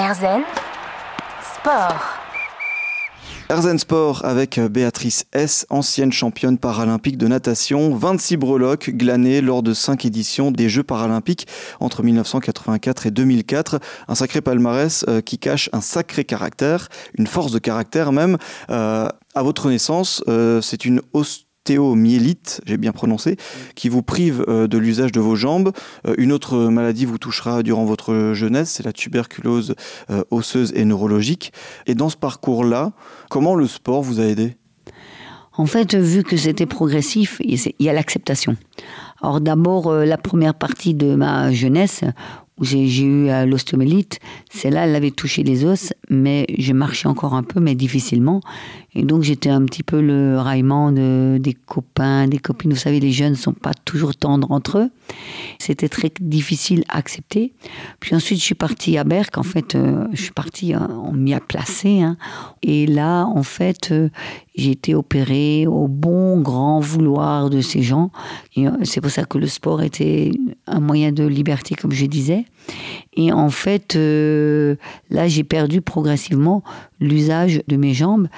Erzen Sport. Erzen Sport avec Béatrice S, ancienne championne paralympique de natation, 26 breloques glanées lors de 5 éditions des Jeux paralympiques entre 1984 et 2004. Un sacré palmarès euh, qui cache un sacré caractère, une force de caractère même. Euh, à votre naissance, euh, c'est une hausse ostéomyélite, j'ai bien prononcé, qui vous prive euh, de l'usage de vos jambes. Euh, une autre maladie vous touchera durant votre jeunesse, c'est la tuberculose euh, osseuse et neurologique. Et dans ce parcours-là, comment le sport vous a aidé? En fait, vu que c'était progressif, il y a l'acceptation. Alors d'abord, la première partie de ma jeunesse, où j'ai eu l'ostéomyélite, celle-là, elle avait touché les os, mais je marchais encore un peu, mais difficilement. Et donc j'étais un petit peu le raillement de, des copains, des copines. Vous savez, les jeunes ne sont pas toujours tendres entre eux. C'était très difficile à accepter. Puis ensuite, je suis partie à Berck. En fait, euh, je suis partie, hein, on m'y a placé. Hein. Et là, en fait, euh, j'ai été opérée au bon grand vouloir de ces gens. Euh, c'est pour ça que le sport était un moyen de liberté, comme je disais. Et en fait, là, j'ai perdu progressivement l'usage de mes jambes.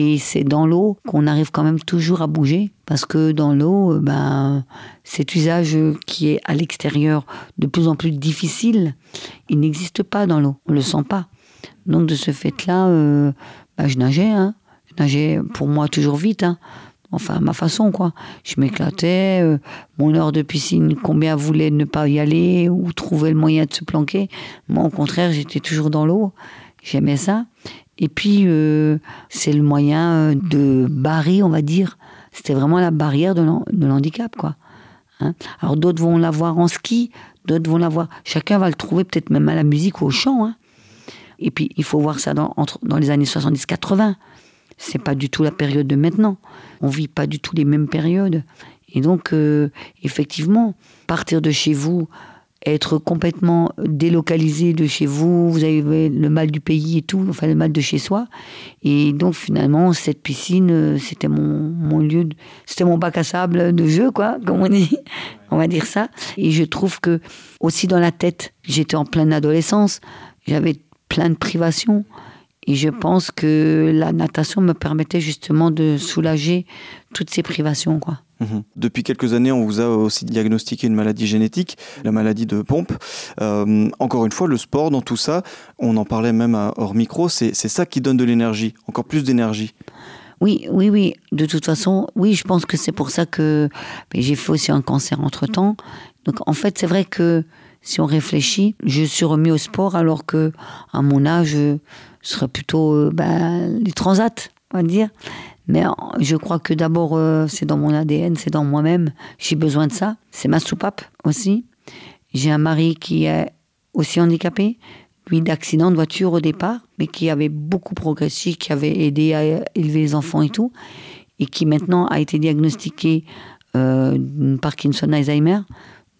Et c'est dans l'eau qu'on arrive quand même toujours à bouger, parce que dans l'eau, euh, ben, cet usage qui est à l'extérieur de plus en plus difficile, il n'existe pas dans l'eau, on le sent pas. Donc de ce fait-là, euh, ben, je nageais, hein. je nageais pour moi toujours vite, hein. enfin ma façon quoi. Je m'éclatais, euh, mon heure de piscine, combien voulait ne pas y aller ou trouver le moyen de se planquer. Moi au contraire, j'étais toujours dans l'eau, j'aimais ça. Et puis, euh, c'est le moyen euh, de barrer, on va dire. C'était vraiment la barrière de l'handicap, quoi. Hein. Alors, d'autres vont l'avoir en ski, d'autres vont l'avoir. Chacun va le trouver peut-être même à la musique ou au chant. Hein. Et puis, il faut voir ça dans, les années 70-80. C'est pas du tout la période de maintenant. On vit pas du tout les mêmes périodes. Et donc, euh, effectivement, partir de chez vous être complètement délocalisé de chez vous, vous avez le mal du pays et tout, enfin le mal de chez soi. Et donc finalement, cette piscine, euh, c'était mon, mon lieu, c'était mon bac à sable de jeu, quoi, comme on dit, on va dire ça. Et je trouve que aussi dans la tête, j'étais en pleine adolescence, j'avais plein de privations. Et je pense que la natation me permettait justement de soulager toutes ces privations, quoi. Mhm. Depuis quelques années, on vous a aussi diagnostiqué une maladie génétique, la maladie de pompe. Euh, encore une fois, le sport dans tout ça, on en parlait même hors micro, c'est ça qui donne de l'énergie, encore plus d'énergie. Oui, oui, oui. De toute façon, oui, je pense que c'est pour ça que j'ai fait aussi un cancer entre-temps. Donc en fait, c'est vrai que si on réfléchit, je suis remis au sport alors que à mon âge, je serais plutôt euh, ben, les transats, on va dire. Mais je crois que d'abord, euh, c'est dans mon ADN, c'est dans moi-même. J'ai besoin de ça. C'est ma soupape aussi. J'ai un mari qui est aussi handicapé, lui d'accident de voiture au départ, mais qui avait beaucoup progressé, qui avait aidé à élever les enfants et tout, et qui maintenant a été diagnostiqué euh, Parkinson Alzheimer.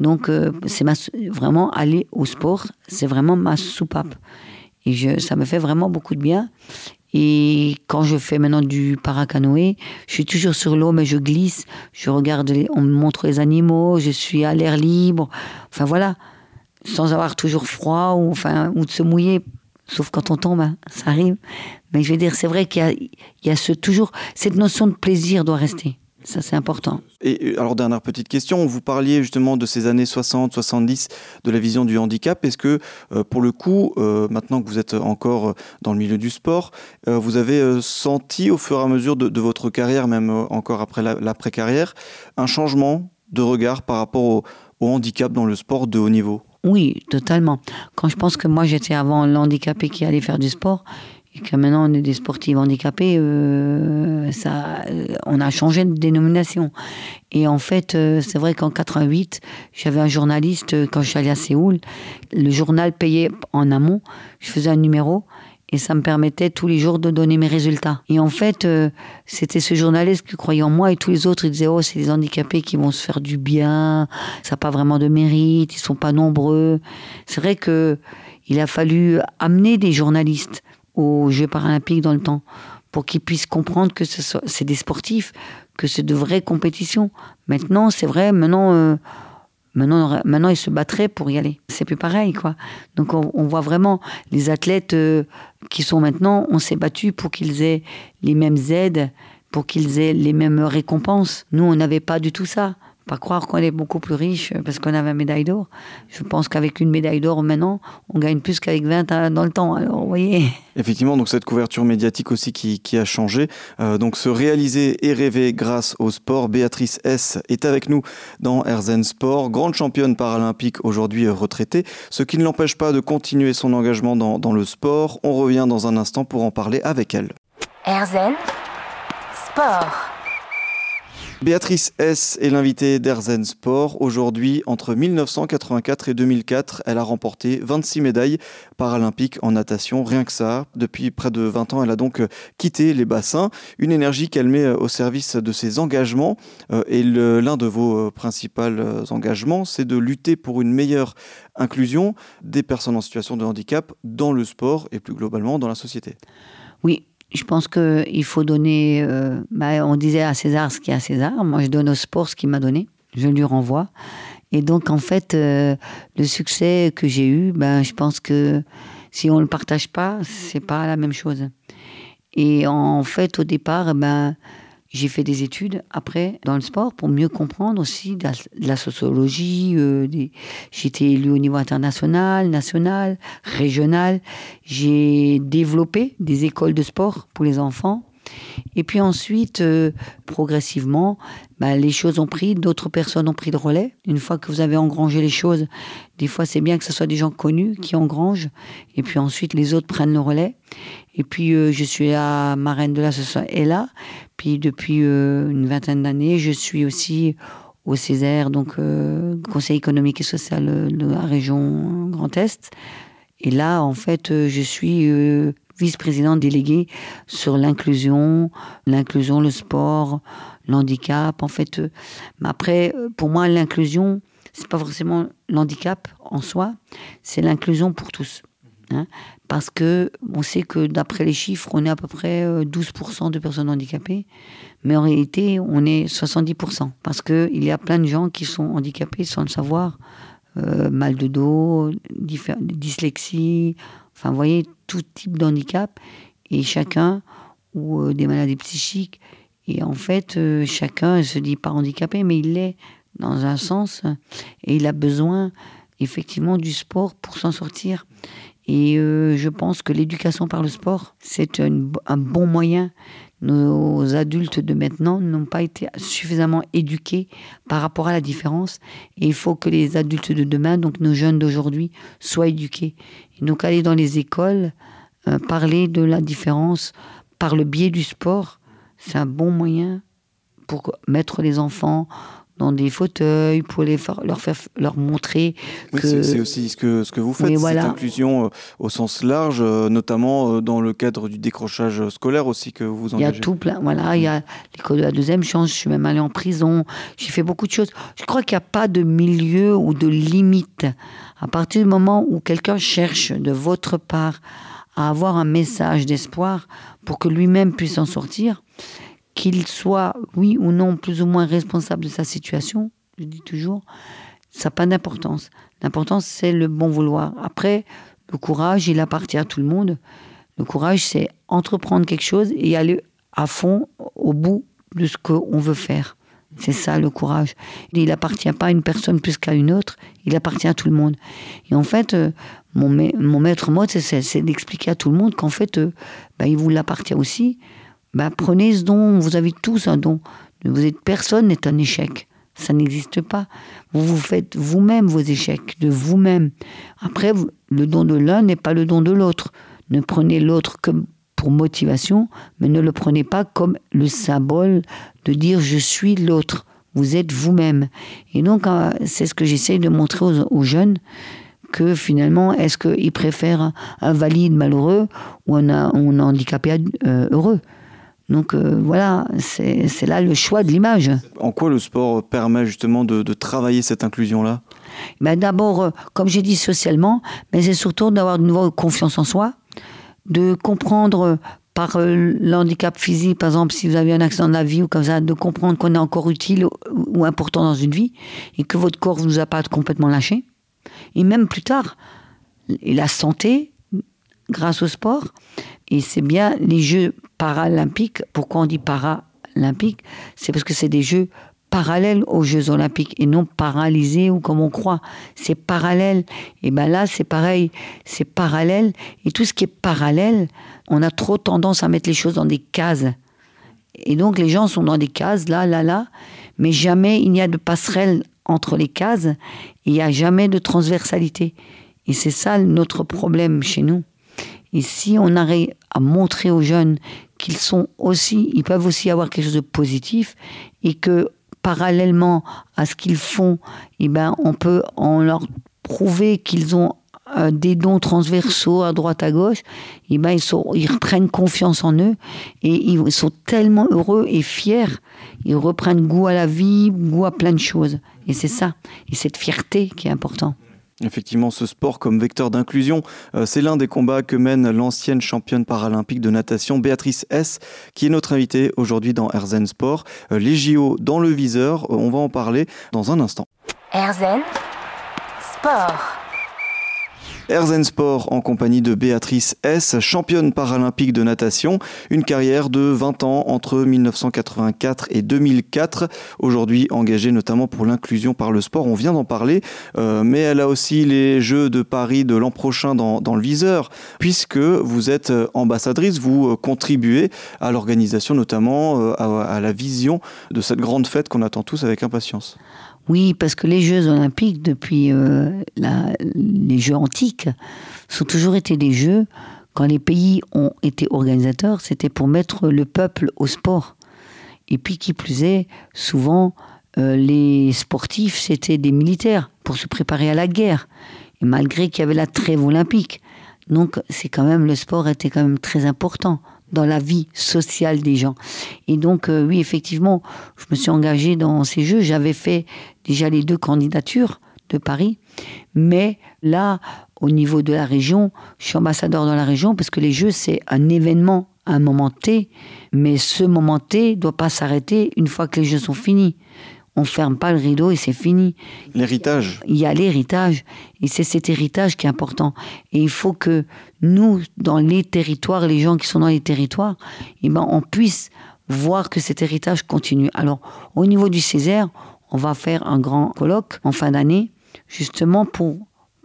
Donc, euh, c'est vraiment aller au sport, c'est vraiment ma soupape. Et je, ça me fait vraiment beaucoup de bien. Et quand je fais maintenant du paracanoë, je suis toujours sur l'eau, mais je glisse, je regarde, on me montre les animaux, je suis à l'air libre. Enfin voilà, sans avoir toujours froid ou, enfin, ou de se mouiller. Sauf quand on tombe, hein, ça arrive. Mais je veux dire, c'est vrai qu'il y y a ce, toujours, cette notion de plaisir doit rester. Ça, c'est important. Et alors, dernière petite question, vous parliez justement de ces années 60, 70, de la vision du handicap. Est-ce que, euh, pour le coup, euh, maintenant que vous êtes encore euh, dans le milieu du sport, vous avez senti au fur et à mesure de, votre carrière, même encore après l'après-carrière, un changement de regard par rapport au, au handicap dans le sport de haut niveau? Oui, totalement. Quand je pense que moi j'étais avant l'handicapé qui allait faire du sport, et que maintenant on est des sportifs handicapés, euh, ça, euh, on a changé de dénomination. Et en fait, euh, c'est vrai qu'en 88, j'avais un journaliste quand je suis allée à Séoul. Le journal payait en amont. Je faisais un numéro et ça me permettait tous les jours de donner mes résultats. Et en fait, c'était ce journaliste qui croyait en moi et tous les autres, ils disaient oh c'est des handicapés qui vont se faire du bien, ça n'a pas vraiment de mérite, ils sont pas nombreux. C'est vrai que il a fallu amener des journalistes aux Jeux paralympiques dans le temps, pour qu'ils puissent comprendre que c'est des sportifs, que c'est de vraies compétitions. Maintenant, c'est vrai, maintenant, euh, Maintenant, maintenant, ils se battraient pour y aller. C'est plus pareil, quoi. Donc, on, voit vraiment les athlètes euh, qui sont maintenant, on s'est battu pour qu'ils aient les mêmes aides, pour qu'ils aient les mêmes récompenses. Nous, on n'avait pas du tout ça. Pas croire qu'on est beaucoup plus riche parce qu'on avait une médaille d'or. Je pense qu'avec une médaille d'or maintenant, on gagne plus qu'avec 20 dans le temps. Alors, vous voyez. Effectivement, donc cette couverture médiatique aussi qui, a changé. Euh, donc se réaliser et rêver grâce au sport. Béatrice S est avec nous dans Herzen Sport, grande championne paralympique aujourd'hui retraitée, ce qui ne l'empêche pas de continuer son engagement dans, dans le sport. On revient dans un instant pour en parler avec elle. Herzen Sport. Béatrice S est l'invitée d'Erzen Sport. Aujourd'hui, entre 1984 et 2004, elle a remporté 26 médailles paralympiques en natation, rien que ça. Depuis près de 20 ans, elle a donc quitté les bassins, une énergie qu'elle met au service de ses engagements. Euh, et l'un de vos principaux engagements, c'est de lutter pour une meilleure inclusion des personnes en situation de handicap dans le sport et plus globalement dans la société. Oui, je pense qu'il faut donner. Euh, bah, on disait à César ce qui est à César. Moi, je donne au sport ce qu'il m'a donné. Je lui renvoie. Et donc, en fait, euh, le succès que j'ai eu, ben, je pense que si on ne le partage pas, c'est pas la même chose. Et en fait, au départ, ben, j'ai fait des études après dans le sport pour mieux comprendre aussi de la, sociologie. Euh, j'ai été élu au niveau international, national, régional. J'ai développé des écoles de sport pour les enfants. Et puis ensuite, euh, progressivement, bah, les choses ont pris, d'autres personnes ont pris le relais. Une fois que vous avez engrangé les choses, des fois c'est bien que ce soit des gens connus qui engrangent, et puis ensuite les autres prennent le relais. Et puis euh, je suis la marraine de l'association là. Puis depuis euh, une vingtaine d'années, je suis aussi au Césaire, donc Conseil économique et social de la région Grand Est. Et là, en fait, je suis vice-présidente déléguée sur l'inclusion, l'inclusion, le sport, l'handicap. En fait, euh, mais après, euh, pour moi, l'inclusion, c'est pas forcément l'handicap en soi, c'est l'inclusion pour tous. Hein. parce que on sait que d'après les chiffres, on est à peu près 12% euh, de personnes handicapées, mais en réalité, on est 70%. Parce qu'il y a plein de gens qui sont handicapés sans le savoir. Mal de dos, dyslexie, enfin, vous voyez, tout type d'handicap, et chacun, ou euh, des maladies psychiques, et en fait, euh, chacun se dit pas handicapé, mais il l'est dans un sens, et il a besoin effectivement du sport pour s'en sortir. Et euh, je pense que l'éducation par le sport, c'est un bon moyen. Nos adultes de maintenant n'ont pas été suffisamment éduqués par rapport à la différence. Et il faut que les adultes de demain, donc nos jeunes d'aujourd'hui, soient éduqués. Donc aller dans les écoles, euh, parler de la différence par le biais du sport, c'est un bon moyen pour mettre les enfants dans des fauteuils pour les leur faire leur montrer que c'est aussi ce que ce que vous faites cette inclusion euh, au sens large euh, notamment euh, dans le cadre du décrochage scolaire aussi que vous engagez. Il y a tout plein voilà il y a l'école de la deuxième chance je suis même allée en prison j'ai fait beaucoup de choses. Je crois qu'il n'y a pas de milieu ou de limite. À partir du moment où quelqu'un cherche de votre part à avoir un message d'espoir pour que lui-même puisse en sortir qu'il soit, oui ou non, plus ou moins responsable de sa situation, je dis toujours, ça n'a pas d'importance. L'importance, c'est le bon vouloir. Après, le courage, il appartient à tout le monde. Le courage, c'est entreprendre quelque chose et aller à fond, au bout de ce qu'on veut faire. C'est ça le courage. Il n'appartient pas à une personne plus qu'à une autre, il appartient à tout le monde. Et en fait, euh, mon, maître mot, c'est d'expliquer à tout le monde qu'en fait, euh, ben, il vous l'appartient aussi, bah, prenez ce don, vous avez tous un don. Vous êtes, personne n'est un échec. Ça n'existe pas. Vous vous faites vous-même vos échecs, de vous-même. Après, le don de l'un n'est pas le don de l'autre. Ne prenez l'autre que pour motivation, mais ne le prenez pas comme le symbole de dire je suis l'autre. Vous êtes vous-même. Et donc, euh, c'est ce que j'essaye de montrer aux, jeunes que finalement, est-ce qu'ils préfèrent un valide malheureux ou un, handicapé euh, heureux? Donc euh, voilà, c'est là le choix de l'image. En quoi le sport permet justement de, travailler cette inclusion-là? Ben D'abord, euh, comme j'ai dit socialement, mais c'est surtout d'avoir de nouveau confiance en soi, de comprendre par euh, l'handicap physique, par exemple, si vous avez un accident de la vie ou comme ça, de comprendre qu'on est encore utile ou, important dans une vie et que votre corps ne vous a pas complètement lâché. Et même plus tard, la santé, grâce au sport, et c'est bien les Jeux paralympiques. Pourquoi on dit paralympiques? C'est parce que c'est des Jeux parallèle aux Jeux Olympiques et non paralysé ou comme on croit. C'est parallèle. Et ben là, c'est pareil, c'est parallèle. Et tout ce qui est parallèle, on a trop tendance à mettre les choses dans des cases. Et donc les gens sont dans des cases, là, là, là, mais jamais il n'y a de passerelle entre les cases, il n'y a jamais de transversalité. Et c'est ça notre problème chez nous. Et si on arrive à montrer aux jeunes qu'ils sont aussi, ils peuvent aussi avoir quelque chose de positif et que parallèlement à ce qu'ils font, eh ben, on peut en leur prouver qu'ils ont euh, des dons transversaux à droite à gauche, eh ben, ils, ils reprennent confiance en eux et ils sont tellement heureux et fiers. Ils reprennent goût à la vie, goût à plein de choses. Et c'est ça. Et cette fierté qui est important. Effectivement, ce sport comme vecteur d'inclusion, euh, c'est l'un des combats que mène l'ancienne championne paralympique de natation Béatrice S, qui est notre invitée aujourd'hui dans Erzen Sport. Euh, les JO dans le viseur, euh, on va en parler dans un instant. Sport. Erzen Sport en compagnie de Béatrice S, championne paralympique de natation, une carrière de 20 ans entre 1984 et 2004, aujourd'hui engagée notamment pour l'inclusion par le sport, on vient d'en parler, euh, mais elle a aussi les Jeux de Paris de l'an prochain dans, le viseur, puisque vous êtes ambassadrice, vous euh, contribuez à l'organisation notamment, euh, à la vision de cette grande fête qu'on attend tous avec impatience. Oui, parce que les Jeux olympiques, depuis euh, les Jeux antiques, sont toujours été des Jeux, quand les pays ont été organisateurs, c'était pour mettre le peuple au sport. Et puis qui plus est, souvent, euh, les sportifs, c'était des militaires pour se préparer à la guerre. Et malgré qu'il y avait la trêve olympique. Donc c'est quand même, le sport était quand même très important dans la vie sociale des gens. Et donc, euh, oui, effectivement, je me suis engagée dans ces jeux. J'avais fait déjà les deux candidatures de Paris. Mais là, au niveau de la région, je suis ambassadeur dans la région parce que les Jeux, c'est un événement un moment T. Mais ce moment T ne doit pas s'arrêter une fois que les Jeux sont finis on ferme pas le rideau et c'est fini. L'héritage. Il y a l'héritage et c'est cet héritage qui est important. Et il faut que nous, dans les territoires, les gens qui sont dans les territoires, eh ben, on puisse voir que cet héritage continue. Alors, au niveau du Césaire, on va faire un grand colloque en fin d'année, justement pour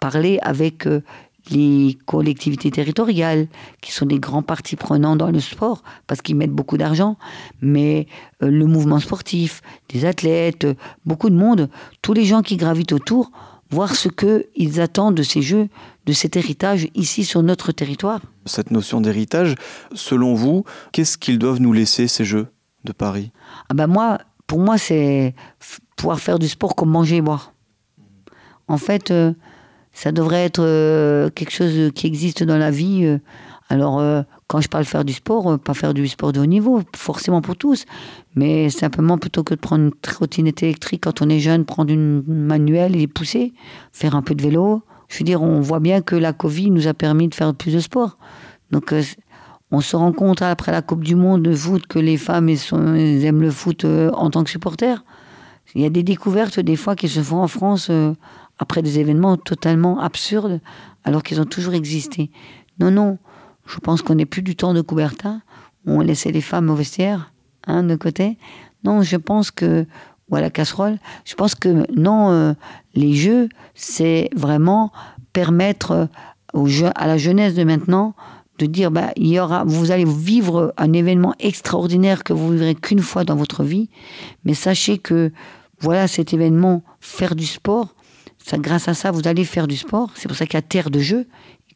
parler avec euh, les collectivités territoriales, qui sont des grands partis prenants dans le sport, parce qu'ils mettent beaucoup d'argent, mais euh, le mouvement sportif, des athlètes, beaucoup de monde, tous les gens qui gravitent autour, voir ce qu'ils attendent de ces jeux, de cet héritage ici sur notre territoire. Cette notion d'héritage, selon vous, qu'est-ce qu'ils doivent nous laisser, ces jeux de Paris? Ah ben moi, Pour moi, c'est pouvoir faire du sport comme manger et boire. En fait, euh, ça devrait être euh, quelque chose qui existe dans la vie. Euh. Alors, euh, quand je parle faire du sport, pas faire du sport de haut niveau, forcément pour tous, mais simplement plutôt que de prendre une trottinette électrique quand on est jeune, prendre une manuelle et pousser, faire un peu de vélo. Je veux dire, on voit bien que la Covid nous a permis de faire plus de sport. Donc, on se rend compte après la Coupe du Monde de foot que les femmes aiment le foot en tant que supporters. Il y a des découvertes des fois qui se font en France après des événements totalement absurdes, alors qu'ils ont toujours existé. Non, non, je pense qu'on n'est plus du temps de Coubertin, où on laissait les femmes au vestiaire, hein, de côté. Non, je pense que, ou à la casserole, je pense que non, euh, les jeux, c'est vraiment permettre aux à la jeunesse de maintenant de dire bah, il y aura, vous allez vivre un événement extraordinaire que vous vivrez qu'une fois dans votre vie, mais sachez que voilà cet événement, faire du sport, grâce à ça, vous allez faire du sport. C'est pour ça qu'il y a terre de jeu,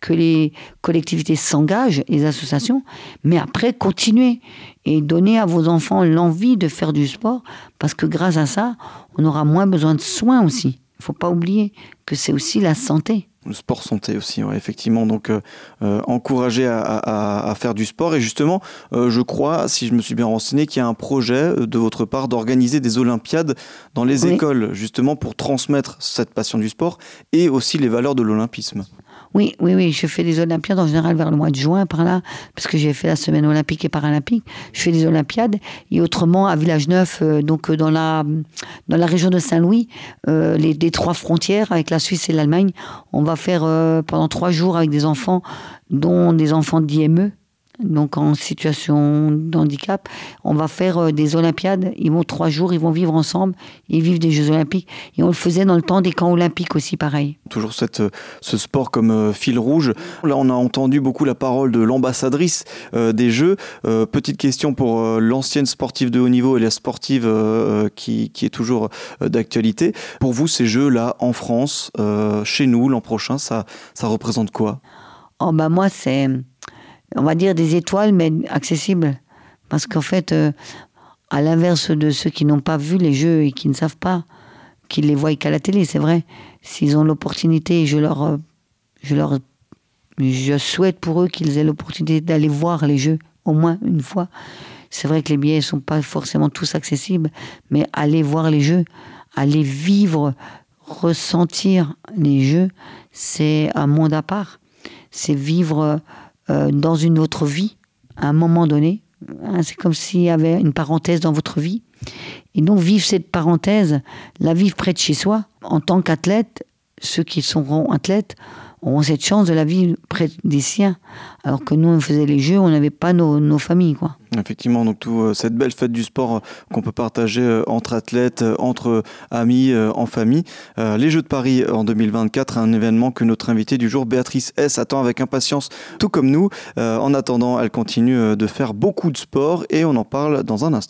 que les collectivités s'engagent, les associations, mais après, continuez et donnez à vos enfants l'envie de faire du sport, parce que grâce à ça, on aura moins besoin de soins aussi. Il ne faut pas oublier que c'est aussi la santé. Le sport santé aussi, effectivement. Donc, euh, euh, encourager à, faire du sport. Et justement, euh, je crois, si je me suis bien renseigné, qu'il y a un projet de votre part d'organiser des Olympiades dans les écoles, justement pour transmettre cette passion du sport et aussi les valeurs de l'olympisme. Oui, oui, oui, je fais des Olympiades en général vers le mois de juin, par là, parce que j'ai fait la semaine olympique et paralympique. Je fais des Olympiades. Et autrement, à Village Neuf, euh, donc euh, dans la, dans la région de Saint-Louis, euh, les, trois frontières avec la Suisse et l'Allemagne, on va faire pendant trois jours avec des enfants, dont des enfants d'IME, donc en situation de handicap. On va faire euh, des Olympiades. Ils vont trois jours, ils vont vivre ensemble. Ils vivent des Jeux Olympiques. Et on le faisait dans le temps des camps olympiques aussi, pareil. Toujours cette, euh, ce sport comme euh, fil rouge. Là, on a entendu beaucoup la parole de l'ambassadrice des Jeux. petite question pour l'ancienne sportive de haut niveau et la sportive qui, qui, est toujours d'actualité. Pour vous, ces Jeux-là, en France, chez nous, l'an prochain, ça, ça représente quoi? Oh, bah moi, c'est on va dire des étoiles, mais accessibles. Parce qu'en fait, euh, à l'inverse de ceux qui n'ont pas vu les jeux et qui ne savent pas, qui les voient qu'à la télé, c'est vrai. S'ils ont l'opportunité, je leur, euh, je leur, je souhaite pour eux qu'ils aient l'opportunité d'aller voir les jeux au moins une fois. C'est vrai que les billets ne sont pas forcément tous accessibles, mais aller voir les jeux, aller vivre, ressentir les jeux, c'est un monde à part. C'est vivre euh, dans une autre vie, à un moment donné. Hein, c'est comme s'il y avait une parenthèse dans votre vie. Et donc vivre cette parenthèse, la vivre près de chez soi, en tant qu'athlète, ceux qui seront athlètes auront cette chance de la vivre près des siens. Alors que nous, on faisait les jeux, on n'avait pas nos, familles. Quoi. Effectivement, donc euh, cette belle fête du sport euh, qu'on peut partager euh, entre athlètes, entre amis, en famille. les Jeux de Paris en 2024, un événement que notre invitée du jour, Béatrice S, attend avec impatience, tout comme nous. en attendant, elle continue de faire beaucoup de sport et on en parle dans un instant.